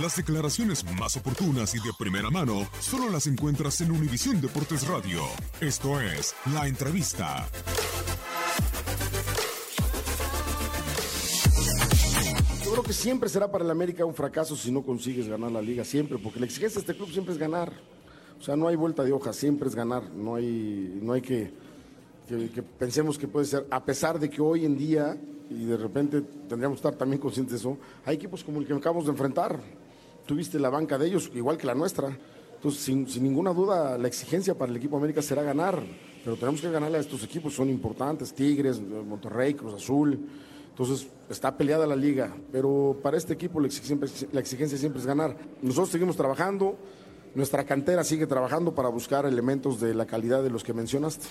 Las declaraciones más oportunas y de primera mano solo las encuentras en Univisión Deportes Radio. Esto es La Entrevista. Yo creo que siempre será para el América un fracaso si no consigues ganar la liga, siempre, porque la exigencia de este club siempre es ganar. O sea, no hay vuelta de hoja, siempre es ganar. No hay, no hay que, que, pensemos que puede ser, a pesar de que hoy en día, y de repente tendríamos que estar también conscientes de eso, hay equipos como el que acabamos de enfrentar. Tuviste la banca de ellos, igual que la nuestra. Entonces, sin, ninguna duda, la exigencia para el equipo América será ganar. Pero tenemos que ganarle a estos equipos, son importantes, Tigres, Monterrey, Cruz Azul. Entonces, está peleada la liga, pero para este equipo exigencia, la exigencia, siempre es ganar. Nosotros seguimos trabajando, nuestra cantera sigue trabajando para buscar elementos de la calidad de los que mencionaste.